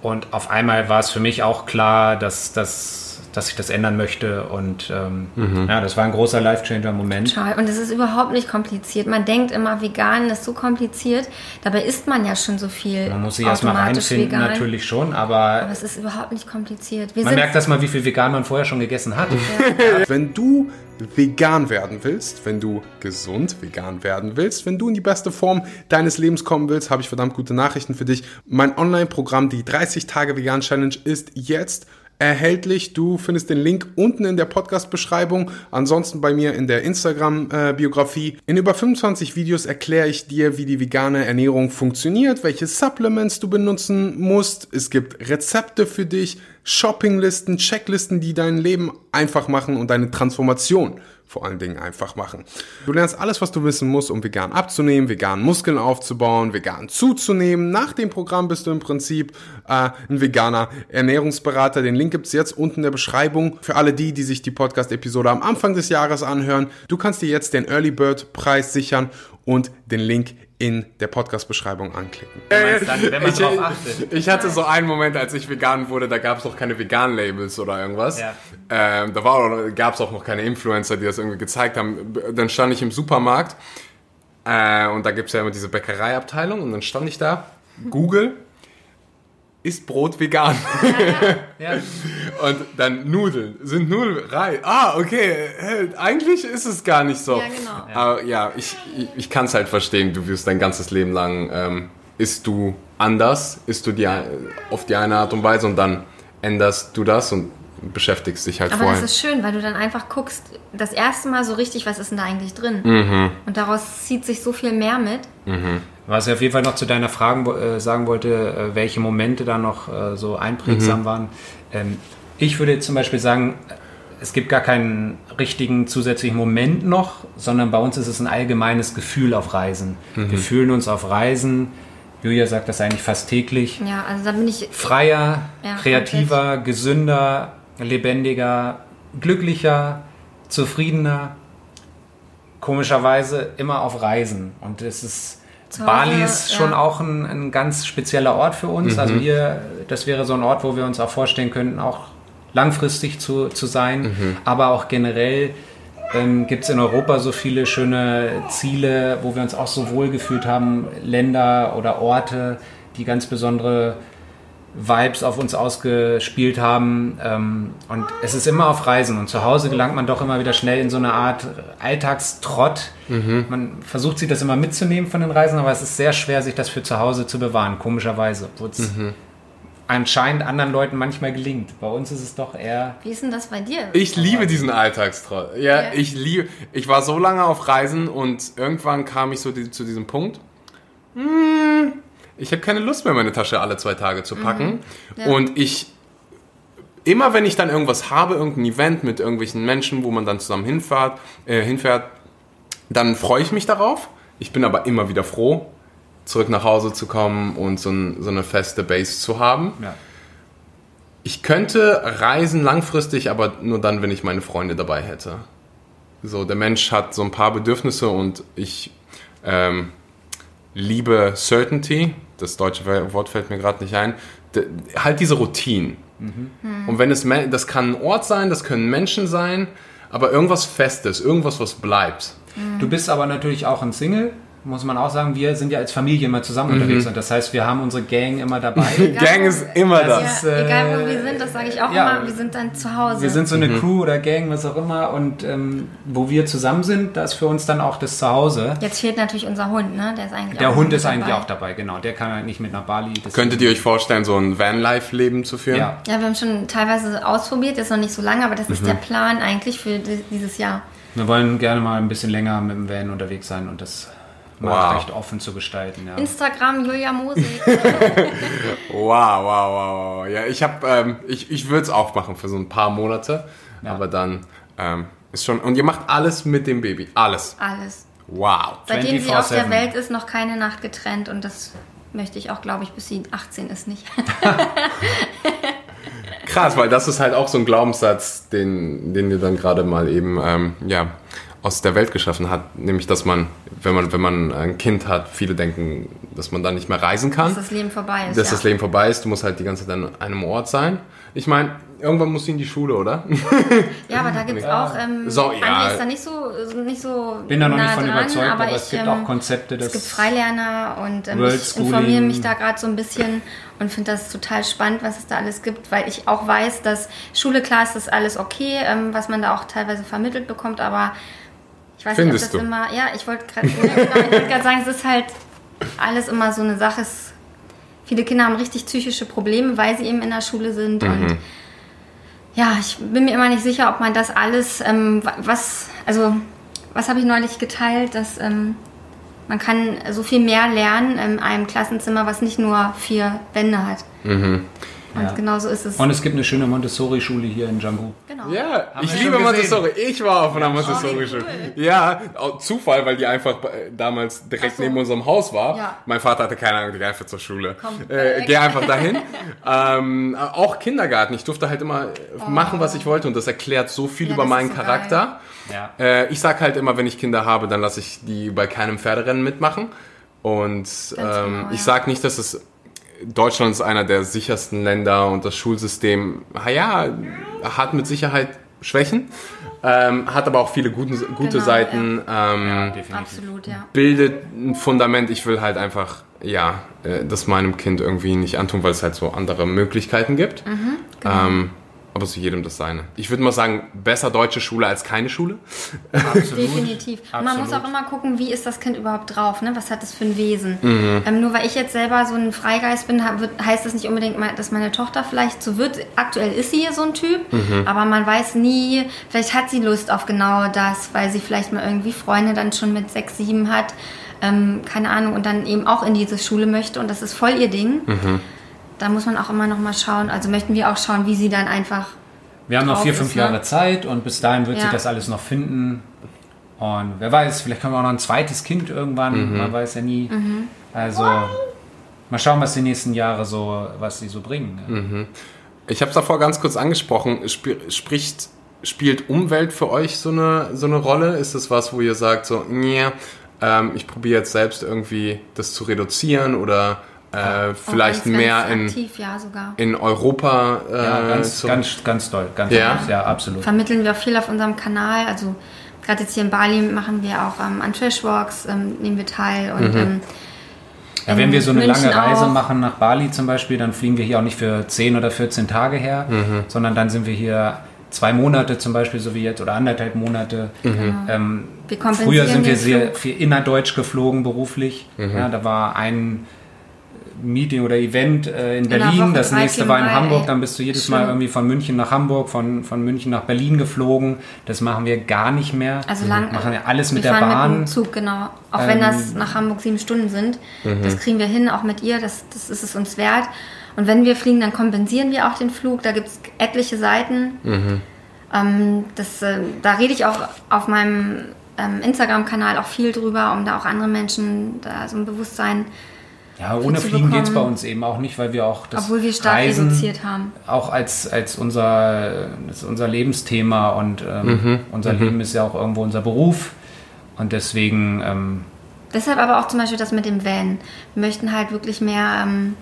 Und auf einmal war es für mich auch klar, dass, dass, dass ich das ändern möchte. Und ähm, ja, das war ein großer Life-Changer-Moment. Total. Und es ist überhaupt nicht kompliziert. Man denkt immer, vegan ist so kompliziert. Dabei isst man ja schon so viel. Man muss sich erstmal automatisch reinfinden, vegan. natürlich schon, aber Aber es ist überhaupt nicht kompliziert. Wir man merkt das mal, wie viel vegan man vorher schon gegessen hat. Wenn du vegan werden willst, wenn du gesund vegan werden willst, wenn du in die beste Form deines Lebens kommen willst, habe ich verdammt gute Nachrichten für dich. Mein Online-Programm, die 30 Tage Vegan Challenge, ist jetzt erhältlich. Du findest den Link unten in der Podcast-Beschreibung, ansonsten bei mir in der Instagram-Biografie. In über 25 Videos erkläre ich dir, wie die vegane Ernährung funktioniert, welche Supplements du benutzen musst. Es gibt Rezepte für dich, Shoppinglisten, Checklisten, die dein Leben einfach machen und deine Transformation vor allen Dingen einfach machen. Du lernst alles, was du wissen musst, um vegan abzunehmen, vegan Muskeln aufzubauen, vegan zuzunehmen. Nach dem Programm bist du im Prinzip äh, ein veganer Ernährungsberater. Den Link gibt's jetzt unten in der Beschreibung für alle die, die sich die Podcast-Episode am Anfang des Jahres anhören. Du kannst dir jetzt den Early Bird Preis sichern und den Link in der Podcast-Beschreibung anklicken. Dann, wenn man Ich, drauf achtet. ich hatte so einen Moment, als ich vegan wurde, da gab es noch keine Vegan-Labels oder irgendwas. Ja. Ähm, da gab es auch noch keine Influencer, die das irgendwie gezeigt haben. Dann stand ich im Supermarkt äh, und da gibt es ja immer diese Bäckereiabteilung und dann stand ich da, Google, ist Brot vegan? Ja. Und dann Nudeln. Sind Nudeln rein? Ah, okay. Eigentlich ist es gar nicht so. Ja, genau. Aber ja, ich, ich, ich kann es halt verstehen. Du wirst dein ganzes Leben lang, ähm, isst du anders, isst du die, auf die eine Art und Weise und dann änderst du das und beschäftigst dich halt Aber vorher. das ist schön, weil du dann einfach guckst, das erste Mal so richtig, was ist denn da eigentlich drin? Mhm. Und daraus zieht sich so viel mehr mit. Was ich auf jeden Fall noch zu deiner Frage äh, sagen wollte, äh, welche Momente da noch äh, so einprägsam Mhm. waren. Ähm, ich würde zum Beispiel sagen, es gibt gar keinen richtigen zusätzlichen Moment noch, sondern bei uns ist es ein allgemeines Gefühl auf Reisen. Mhm. Wir fühlen uns auf Reisen, Julia sagt das eigentlich fast täglich, Ja, also da bin ich. freier, Ja, kreativer, gesünder, lebendiger, glücklicher, zufriedener. Komischerweise immer auf Reisen. Und es ist. Zu Bali Hause, ist ja. schon auch ein, ein ganz spezieller Ort für uns. Also hier, das wäre so ein Ort, wo wir uns auch vorstellen könnten, auch langfristig zu, zu sein. Aber auch generell ähm, gibt es in Europa so viele schöne Ziele, wo wir uns auch so wohl gefühlt haben, Länder oder Orte, die ganz besondere Vibes auf uns ausgespielt haben. Ähm, und es ist immer auf Reisen. Und zu Hause gelangt man doch immer wieder schnell in so eine Art Alltagstrott. Man versucht sich das immer mitzunehmen von den Reisen, aber es ist sehr schwer, sich das für zu Hause zu bewahren, komischerweise. Wo es anscheinend anderen Leuten manchmal gelingt. Bei uns ist es doch eher. Wie ist denn das bei dir? Ich liebe diesen Alltagstrott. Ja, Ja. ich liebe. Ich war so lange auf Reisen und irgendwann kam ich so die, zu diesem Punkt. Hm, ich habe keine Lust mehr, meine Tasche alle zwei Tage zu packen. Ja. Und ich. Immer wenn ich dann irgendwas habe, irgendein Event mit irgendwelchen Menschen, wo man dann zusammen hinfährt, äh, hinfährt, dann freue ich mich darauf. Ich bin aber immer wieder froh, zurück nach Hause zu kommen und so, ein, so eine feste Base zu haben. Ja. Ich könnte reisen langfristig, aber nur dann, wenn ich meine Freunde dabei hätte. So, der Mensch hat so ein paar Bedürfnisse und ich ähm, liebe Certainty. Das deutsche Wort fällt mir gerade nicht ein. Halt diese Routinen. Mhm. Und wenn es, das kann ein Ort sein, das können Menschen sein, aber irgendwas Festes, irgendwas, was bleibt. Du bist aber natürlich auch ein Single muss man auch sagen, wir sind ja als Familie immer zusammen mhm. unterwegs und das heißt, wir haben unsere Gang immer dabei. Gang ist immer da. Ja, egal wo wir sind, das sage ich auch ja, immer, wir sind dann zu Hause. Wir sind so eine mhm. Crew oder Gang, was auch immer und ähm, wo wir zusammen sind, da ist für uns dann auch das Zuhause. Jetzt fehlt natürlich unser Hund, ne? Der ist eigentlich Der Hund ist eigentlich auch dabei, genau. Der kann halt nicht mit nach Bali. Könntet ihr euch vorstellen, so ein Vanlife-Leben zu führen? Ja. ja, wir haben schon teilweise ausprobiert, ist noch nicht so lange, aber das ist mhm. der Plan eigentlich für dieses Jahr. Wir wollen gerne mal ein bisschen länger mit dem Van unterwegs sein und das wow. recht offen zu gestalten. Ja. Instagram Julia Mosig. wow, wow, wow, wow. Ja, ich habe, ähm, ich, ich würde es auch machen für so ein paar Monate, ja. aber dann ähm, ist schon. Und ihr macht alles mit dem Baby, alles. Alles. Wow. Seitdem sie auf der Welt ist, noch keine Nacht getrennt und das möchte ich auch, glaube ich, bis sie 18 ist nicht. Krass, weil das ist halt auch so ein Glaubenssatz, den, den ihr dann gerade mal eben ähm, ja, aus der Welt geschaffen hat, nämlich dass man, wenn man, wenn man ein Kind hat, viele denken, dass man dann nicht mehr reisen kann. Dass das Leben vorbei ist. Dass ja. das Leben vorbei ist, du musst halt die ganze Zeit an einem Ort sein. Ich meine, irgendwann musst du in die Schule, oder? Ja, aber da gibt es auch, ähm, so, ja. ist da nicht so, nicht so Bin da noch nah nicht von dran, überzeugt, aber, aber ich, es gibt ähm, auch Konzepte, Es gibt Freilerner und ähm, ich informiere mich da gerade so ein bisschen und finde das total spannend, was es da alles gibt, weil ich auch weiß, dass Schule, klar ist das alles okay, ähm, was man da auch teilweise vermittelt bekommt, aber ich weiß Findest nicht, ob das du? immer. Ja, ich wollte gerade wollt sagen, es ist halt alles immer so eine Sache. Es, viele Kinder haben richtig psychische Probleme, weil sie eben in der Schule sind. Mhm. Und ja, ich bin mir immer nicht sicher, ob man das alles, ähm, was, also, was habe ich neulich geteilt, dass ähm, man kann so viel mehr lernen in einem Klassenzimmer, was nicht nur vier Wände hat. Mhm. Und ja. genau so ist es. Und es gibt eine schöne Montessori-Schule hier in Django. Genau. Ja, Haben ich liebe Montessori. Ich war auf einer oh, Montessori-Schule. Cool. Ja, Zufall, weil die einfach damals direkt so. neben unserem Haus war. Ja. Mein Vater hatte keine Ahnung, geh einfach zur Schule. Komm, äh, geh einfach dahin. ähm, auch Kindergarten. Ich durfte halt immer oh. machen, was ich wollte und das erklärt so viel ja, über meinen so Charakter. Ja. Äh, ich sag halt immer, wenn ich Kinder habe, dann lasse ich die bei keinem Pferderennen mitmachen. Und ähm, genau, ich sag nicht, dass es Deutschland ist einer der sichersten Länder und das Schulsystem, ja, hat mit Sicherheit Schwächen, ähm, hat aber auch viele guten, gute genau, Seiten. Ja. Ähm, ja, Absolut, ja. Bildet ein Fundament. Ich will halt einfach, ja, äh, das meinem Kind irgendwie nicht antun, weil es halt so andere Möglichkeiten gibt. Mhm, genau. ähm, aber zu jedem das seine. Ich würde mal sagen, besser deutsche Schule als keine Schule. Absolut. Definitiv. Absolut. Man muss auch immer gucken, wie ist das Kind überhaupt drauf, ne? Was hat das für ein Wesen? Mhm. Ähm, nur weil ich jetzt selber so ein Freigeist bin, heißt das nicht unbedingt, dass meine Tochter vielleicht so wird. Aktuell ist sie hier so ein Typ, mhm. aber man weiß nie, vielleicht hat sie Lust auf genau das, weil sie vielleicht mal irgendwie Freunde dann schon mit sechs, sieben hat. Ähm, keine Ahnung, und dann eben auch in diese Schule möchte und das ist voll ihr Ding. Mhm da muss man auch immer noch mal schauen. Also möchten wir auch schauen, wie sie dann einfach. Wir haben noch vier, fünf ist, Jahre ne? Zeit und bis dahin wird ja. sie das alles noch finden. Und wer weiß, vielleicht können wir auch noch ein zweites Kind irgendwann. Mhm. Man weiß ja nie. Mhm. Also mal schauen, was die nächsten Jahre so, was sie so bringen. Mhm. Ich habe es davor ganz kurz angesprochen. Spricht, spielt Umwelt für euch so eine, so eine Rolle? Ist das was, wo ihr sagt, so, nee, ähm, ich probiere jetzt selbst irgendwie das zu reduzieren oder äh, vielleicht ganz, mehr ganz in, aktiv, ja, in Europa. Äh, ja, ganz, ganz, ganz toll. Ganz ja. Toll. ja, absolut. Vermitteln wir auch viel auf unserem Kanal. Also gerade jetzt hier in Bali machen wir auch ähm, an Trashwalks, ähm, nehmen wir teil. Und, mhm. ähm, ja, wenn wir so eine München lange Reise auch. machen nach Bali zum Beispiel, dann fliegen wir hier auch nicht für 10 oder 14 Tage her, mhm. sondern dann sind wir hier zwei Monate zum Beispiel, so wie jetzt, oder anderthalb Monate. Mhm. Ähm, früher sind wir sehr viel innerdeutsch geflogen beruflich. Mhm. Ja, da war ein Meeting oder Event äh, in Berlin, in das nächste war in Mal, Hamburg, dann bist du jedes. Mal irgendwie von München nach Hamburg, von, von München nach Berlin geflogen. Das machen wir gar nicht mehr. Also lang, wir machen ja alles mit der Bahn. Mit dem Zug, genau. Auch ähm, wenn das nach Hamburg sieben Stunden sind. Mhm. Das kriegen wir hin, auch mit ihr, das, das ist es uns wert. Und wenn wir fliegen, dann kompensieren wir auch den Flug. Da gibt es etliche Seiten. Mhm. Ähm, das, äh, da rede ich auch auf meinem ähm, Instagram-Kanal auch viel drüber, um da auch andere Menschen da so ein Bewusstsein Ja, ohne Fliegen geht es bei uns eben auch nicht, weil wir auch das Obwohl wir stark Reisen reduziert haben. auch als, als unser, unser Lebensthema und ähm, Mhm. unser Leben ist ja auch irgendwo unser Beruf. Und deswegen, ähm, Deshalb aber auch zum Beispiel das mit dem Van. Wir möchten halt wirklich mehr ähm,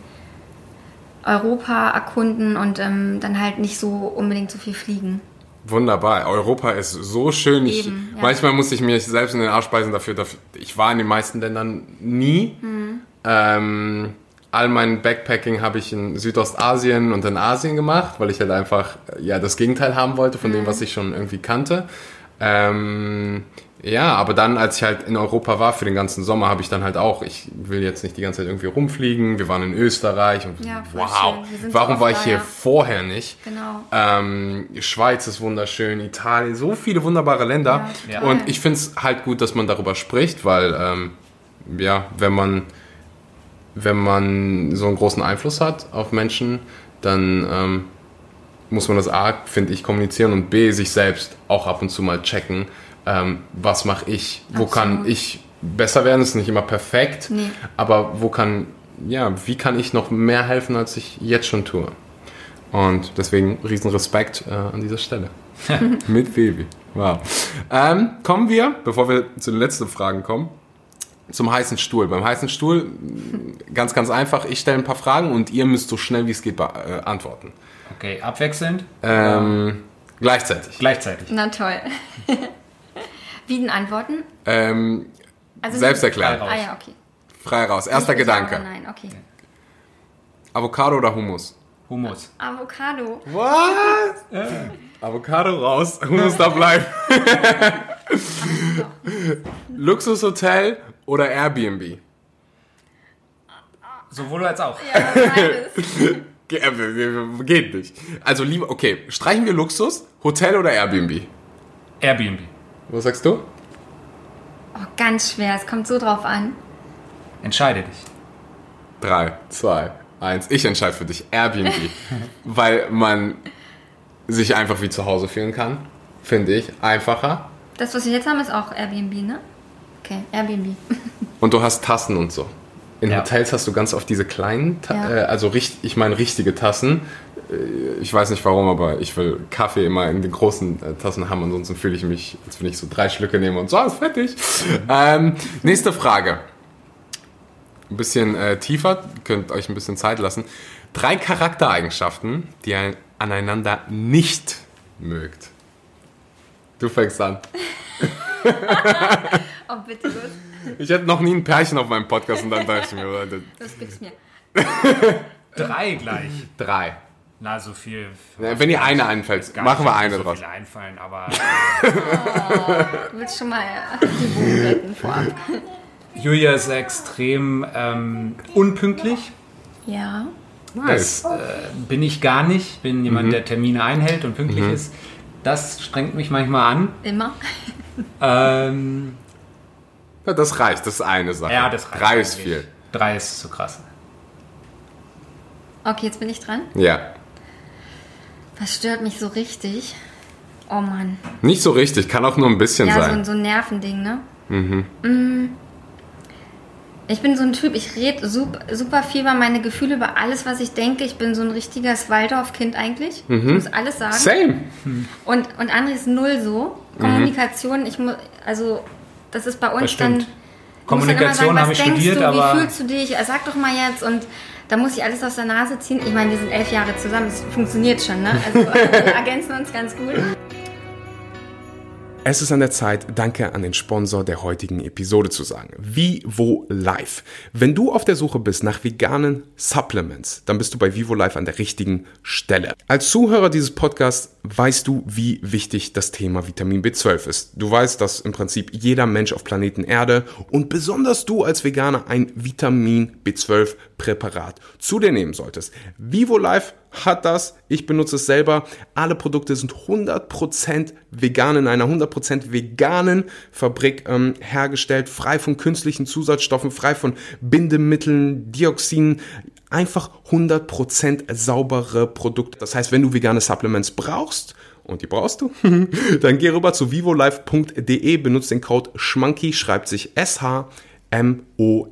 Europa erkunden und ähm, dann halt nicht so unbedingt so viel fliegen. Wunderbar. Europa ist so schön. Ich, Eben, ja. Manchmal muss ich mir selbst in den Arsch beißen dafür, dafür. Ich war in den meisten Ländern nie. Mhm. Ähm, all mein Backpacking habe ich in Südostasien und in Asien gemacht, weil ich halt einfach ja das Gegenteil haben wollte von Mhm. dem, was ich schon irgendwie kannte. Ähm, ja, aber dann, als ich halt in Europa war für den ganzen Sommer, habe ich dann halt auch, ich will jetzt nicht die ganze Zeit irgendwie rumfliegen. Wir waren in Österreich und Ja, wow, warum war ich da, hier ja. vorher nicht? Genau. Ähm, Schweiz ist wunderschön, Italien, so viele wunderbare Länder. Ja, und ich finde es halt gut, dass man darüber spricht, weil ähm, ja, wenn man wenn man so einen großen Einfluss hat auf Menschen, dann ähm, muss man das A, finde ich, kommunizieren und B, sich selbst auch ab und zu mal checken, ähm, was mache ich, wo kann ich besser werden, ist nicht immer perfekt, Nee. aber wo kann, ja, wie kann ich noch mehr helfen, als ich jetzt schon tue? Und deswegen riesen Respekt äh, an dieser Stelle. Mit Baby. Wow. Ähm, kommen wir, bevor wir zu den letzten Fragen kommen, zum heißen Stuhl. Beim heißen Stuhl, ganz, ganz einfach, ich stelle ein paar Fragen und ihr müsst so schnell wie es geht äh, antworten. okay, abwechselnd, Ähm, gleichzeitig. gleichzeitig. Na toll. Wie denn antworten? Ähm, Also selbst erklären. Frei Ah ja, okay. Frei raus. Erster Gedanke. Nein, okay. Avocado oder Hummus? Hummus. Avocado. Was? Avocado raus, Hummus da bleiben. Luxushotel oder Airbnb? Sowohl als auch. Ja, beides. Ge äh, Geht nicht. Also lieber, okay, streichen wir Luxus, Hotel oder Airbnb? Airbnb. Was sagst du? Oh, ganz schwer. Es kommt so drauf an. Entscheide dich. Drei, zwei, eins. Ich entscheide für dich. Airbnb. weil man sich einfach wie zu Hause fühlen kann. Finde ich. Einfacher. Das, was wir jetzt haben, ist auch Airbnb, ne? Okay, Airbnb. Und du hast Tassen und so. In Ja. Hotels hast du ganz oft diese kleinen, Ta Ja. äh, also ich meine richtige Tassen. Äh, Ich weiß nicht warum, aber ich will Kaffee immer in den großen äh, Tassen haben, ansonsten fühle ich mich, als wenn ich so drei Schlücke nehme und so, ist fertig. ähm, nächste Frage. Ein bisschen äh, tiefer, könnt euch ein bisschen Zeit lassen. Drei Charaktereigenschaften, die ihr aneinander nicht mögt. Du fängst an. Oh, bitte, los. Ich hatte noch nie ein Pärchen auf meinem Podcast und dann dachte ich mir, Leute, Los, gib's mir. Drei gleich. drei. Na, so viel. Ja, Wenn dir eine einfällt, machen wir nicht eine so draus. viele einfallen, aber Du willst schon mal die Bogen retten vorab. Julia ist extrem ähm, unpünktlich. Ja. Nice. Das äh, bin ich gar nicht. Bin jemand, Mhm. der Termine einhält und pünktlich ist. Das strengt mich manchmal an. Immer. Ähm, Ja, das reicht, das ist eine Sache. ja, das reicht. Drei ist viel. Drei ist zu krass. Okay, jetzt bin ich dran. Ja. Was stört mich so richtig? Oh Mann. Nicht so richtig, kann auch nur ein bisschen Ja, so, sein. ein- so ein Nervending, ne? Mhm. Ich bin so ein Typ, ich rede super, super viel über meine Gefühle, über alles, was ich denke. Ich bin so ein richtiges Waldorf-Kind eigentlich. Ich muss alles sagen. Same. Und, und André ist null so. Kommunikation, ich muss, also, das ist bei uns dann. Kommunikation habe ich studiert, du, aber- Wie fühlst du dich? Sag doch mal jetzt. Und da muss ich alles aus der Nase ziehen. Ich meine, wir sind elf Jahre zusammen, das funktioniert schon, ne? Also, wir ergänzen uns ganz gut. Es ist an der Zeit, Danke an den Sponsor der heutigen Episode zu sagen. Vivo Life. Wenn du auf der Suche bist nach veganen Supplements, dann bist du bei Vivo Life an der richtigen Stelle. Als Zuhörer dieses Podcasts weißt du, wie wichtig das Thema Vitamin B12 ist. Du weißt, dass im Prinzip jeder Mensch auf Planeten Erde und besonders du als Veganer ein Vitamin B12 Präparat zu dir nehmen solltest. Vivo Life hat das, ich benutze es selber. Alle Produkte sind 100% vegan in einer 100% veganen Fabrik ähm, hergestellt, frei von künstlichen Zusatzstoffen, frei von Bindemitteln, Dioxinen. Einfach 100% saubere Produkte. Das heißt, wenn du vegane Supplements brauchst, und die brauchst du, dann geh rüber zu vivolife.de, benutzt den Code SCHMANKY, schreibt sich S-H M-O-N-K-E-Y.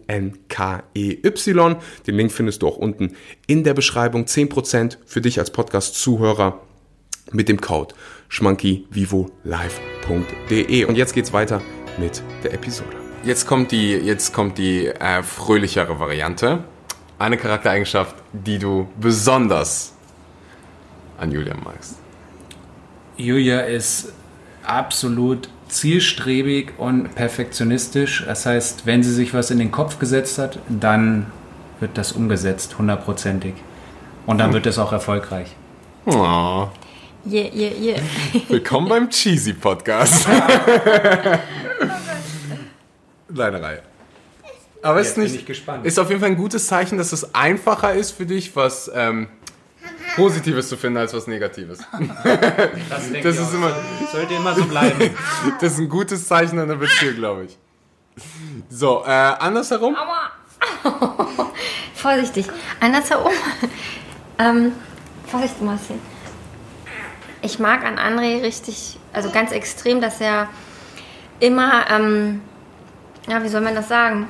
Den Link findest du auch unten in der Beschreibung. 10% für dich als Podcast-Zuhörer mit dem Code schmankyvivolive.de. Und jetzt geht's weiter mit der Episode. Jetzt kommt die, jetzt kommt die äh, fröhlichere Variante. Eine Charaktereigenschaft, die du besonders an Julia magst. Julia ist absolut zielstrebig und perfektionistisch. Das heißt, wenn sie sich was in den Kopf gesetzt hat, dann wird das umgesetzt, hundertprozentig. Und dann wird es auch erfolgreich. Oh. Yeah, yeah, yeah. Willkommen beim Cheesy Podcast. Deine Reihe. Aber es ist Jetzt bin nicht, ich gespannt. ist auf jeden Fall ein gutes Zeichen, dass es einfacher ist für dich, was ähm, Positives zu finden als was Negatives. Das, denke Das ich ist auch. immer- Sollte immer so bleiben. Das ist ein gutes Zeichen an der Beziehung, glaube ich. So, äh, andersherum. Aua. Vorsichtig. Andersherum. ähm, Vorsicht, Marcel. Ich mag an André richtig, also ganz extrem, dass er immer, ähm, ja, wie soll man das sagen?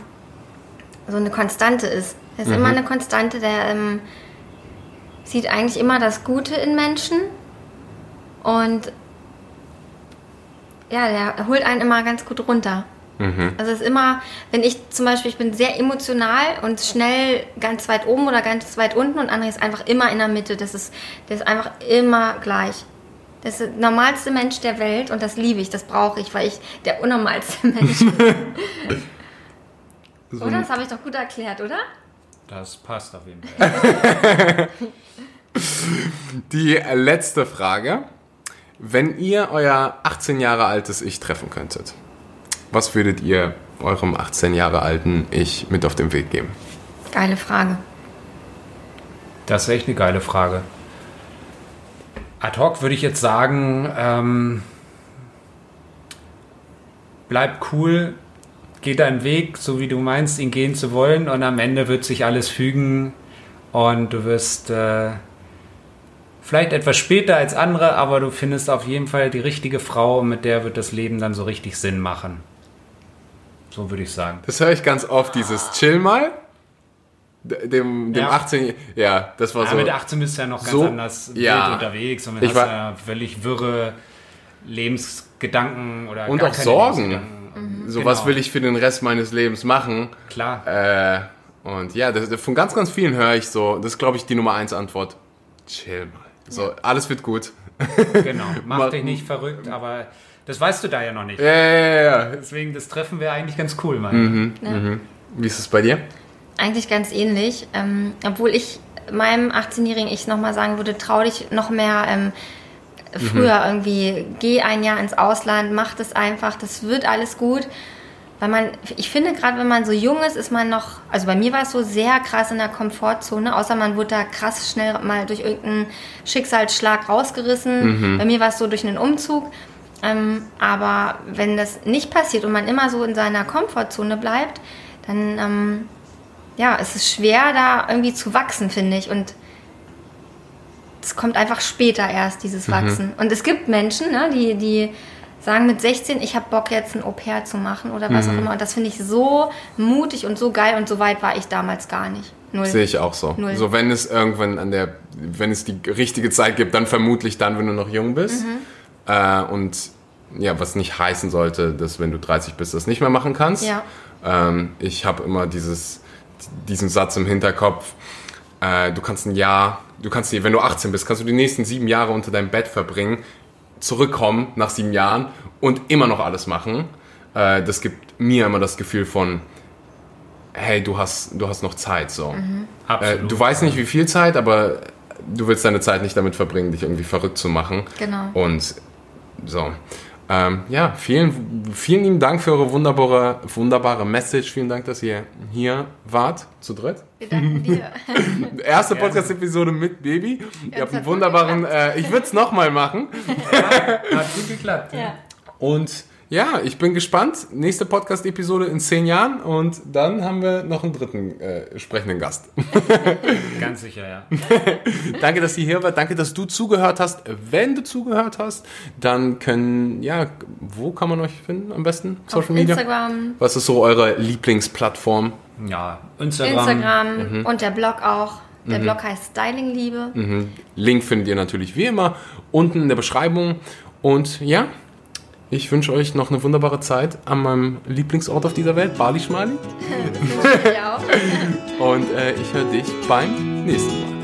So eine Konstante ist. Er ist immer eine Konstante, der ähm, sieht eigentlich immer das Gute in Menschen und ja, der holt einen immer ganz gut runter. Also es ist immer, wenn ich zum Beispiel, ich bin sehr emotional und schnell ganz weit oben oder ganz weit unten und André ist einfach immer in der Mitte. Das ist, der ist einfach immer gleich. Das ist der normalste Mensch der Welt und das liebe ich, das brauche ich, weil ich der unnormalste Mensch bin. oder? Das habe ich doch gut erklärt, oder? Das passt auf jeden Fall. Die letzte Frage. Wenn ihr euer 18 Jahre altes Ich treffen könntet, was würdet ihr eurem 18 Jahre alten Ich mit auf den Weg geben? Geile Frage. Das ist echt eine geile Frage. Ad hoc würde ich jetzt sagen, ähm, bleib cool, geh deinen Weg, so wie du meinst, ihn gehen zu wollen und am Ende wird sich alles fügen und du wirst äh, vielleicht etwas später als andere, aber du findest auf jeden Fall die richtige Frau und mit der wird das Leben dann so richtig Sinn machen. So würde ich sagen. Das höre ich ganz oft, dieses Chill mal. Dem, dem Ja. 18, ja, das war Ja, so. mit 18 bist du ja noch ganz so- anders ja. unterwegs und Ich hast war- ja völlig wirre Lebensgedanken oder Und auch Sorgen. So, Genau. was will ich für den Rest meines Lebens machen? Klar. Äh, und ja, das, von ganz, ganz vielen höre ich so, das ist, glaube ich, die Nummer 1 Antwort. Chill mal. So, alles wird gut. Genau. Mach Ma- dich nicht verrückt, aber das weißt du da ja noch nicht. Ja, ja, ja, ja. Deswegen, das Treffen wäre eigentlich ganz cool, Mann. Mhm. Ja. Wie ist es bei dir? Eigentlich ganz ähnlich. Ähm, obwohl ich meinem 18-jährigen Ich nochmal sagen würde, trau dich noch mehr ähm, früher irgendwie, geh ein Jahr ins Ausland, mach das einfach, das wird alles gut. Weil man, ich finde gerade, wenn man so jung ist, ist man noch, also bei mir war es so sehr krass in der Komfortzone, außer man wurde da krass schnell mal durch irgendeinen Schicksalsschlag rausgerissen. Bei mir war es so durch einen Umzug. Ähm, aber wenn das nicht passiert und man immer so in seiner Komfortzone bleibt, dann ähm, ja, es ist schwer, da irgendwie zu wachsen, finde ich. Und es kommt einfach später erst, dieses Wachsen. Und es gibt Menschen, ne, die, die sagen mit 16, ich habe Bock jetzt ein Au-pair zu machen oder was auch immer. Und das finde ich so mutig und so geil und so weit war ich damals gar nicht. Null. Sehe ich auch so. Null. So, wenn es irgendwann an der, wenn es die richtige Zeit gibt, dann vermutlich dann, wenn du noch jung bist. Mhm. Äh, und ja, was nicht heißen sollte, dass wenn du 30 bist, das nicht mehr machen kannst. Ja. Ähm, ich habe immer dieses, diesen Satz im Hinterkopf, äh, du kannst ein Jahr, du kannst, die- wenn du 18 bist, kannst du die nächsten sieben Jahre unter deinem Bett verbringen, zurückkommen nach sieben Jahren und immer noch alles machen. Äh, das gibt mir immer das Gefühl von, hey, du hast, du hast noch Zeit, so. Äh, Absolut. du weißt nicht, wie viel Zeit, aber du willst deine Zeit nicht damit verbringen, dich irgendwie verrückt zu machen. Genau. Und so. Ähm, ja, vielen, vielen lieben Dank für eure wunderbare, wunderbare Message. Vielen Dank, dass ihr hier wart, zu dritt. Wir danken dir. Erste Podcast-Episode mit Baby. ihr habt einen wunderbaren, äh, ich würde es nochmal machen. Hat gut geklappt. ja. Und Ja, ich bin gespannt. Nächste Podcast-Episode in zehn Jahren und dann haben wir noch einen dritten äh, sprechenden Gast. Ganz sicher, ja. Danke, dass ihr hier wart. Danke, dass du zugehört hast. Wenn du zugehört hast, dann können, ja, wo kann man euch finden am besten? Auf Instagram, Was ist so eure Lieblingsplattform? Ja, Instagram. Instagram und der Blog auch. Der Blog heißt Stylingliebe. Link findet ihr natürlich wie immer unten in der Beschreibung. Und ja, ich wünsche euch noch eine wunderbare Zeit an meinem Lieblingsort auf dieser Welt, Bali Schmali. Und äh, ich höre dich beim nächsten Mal.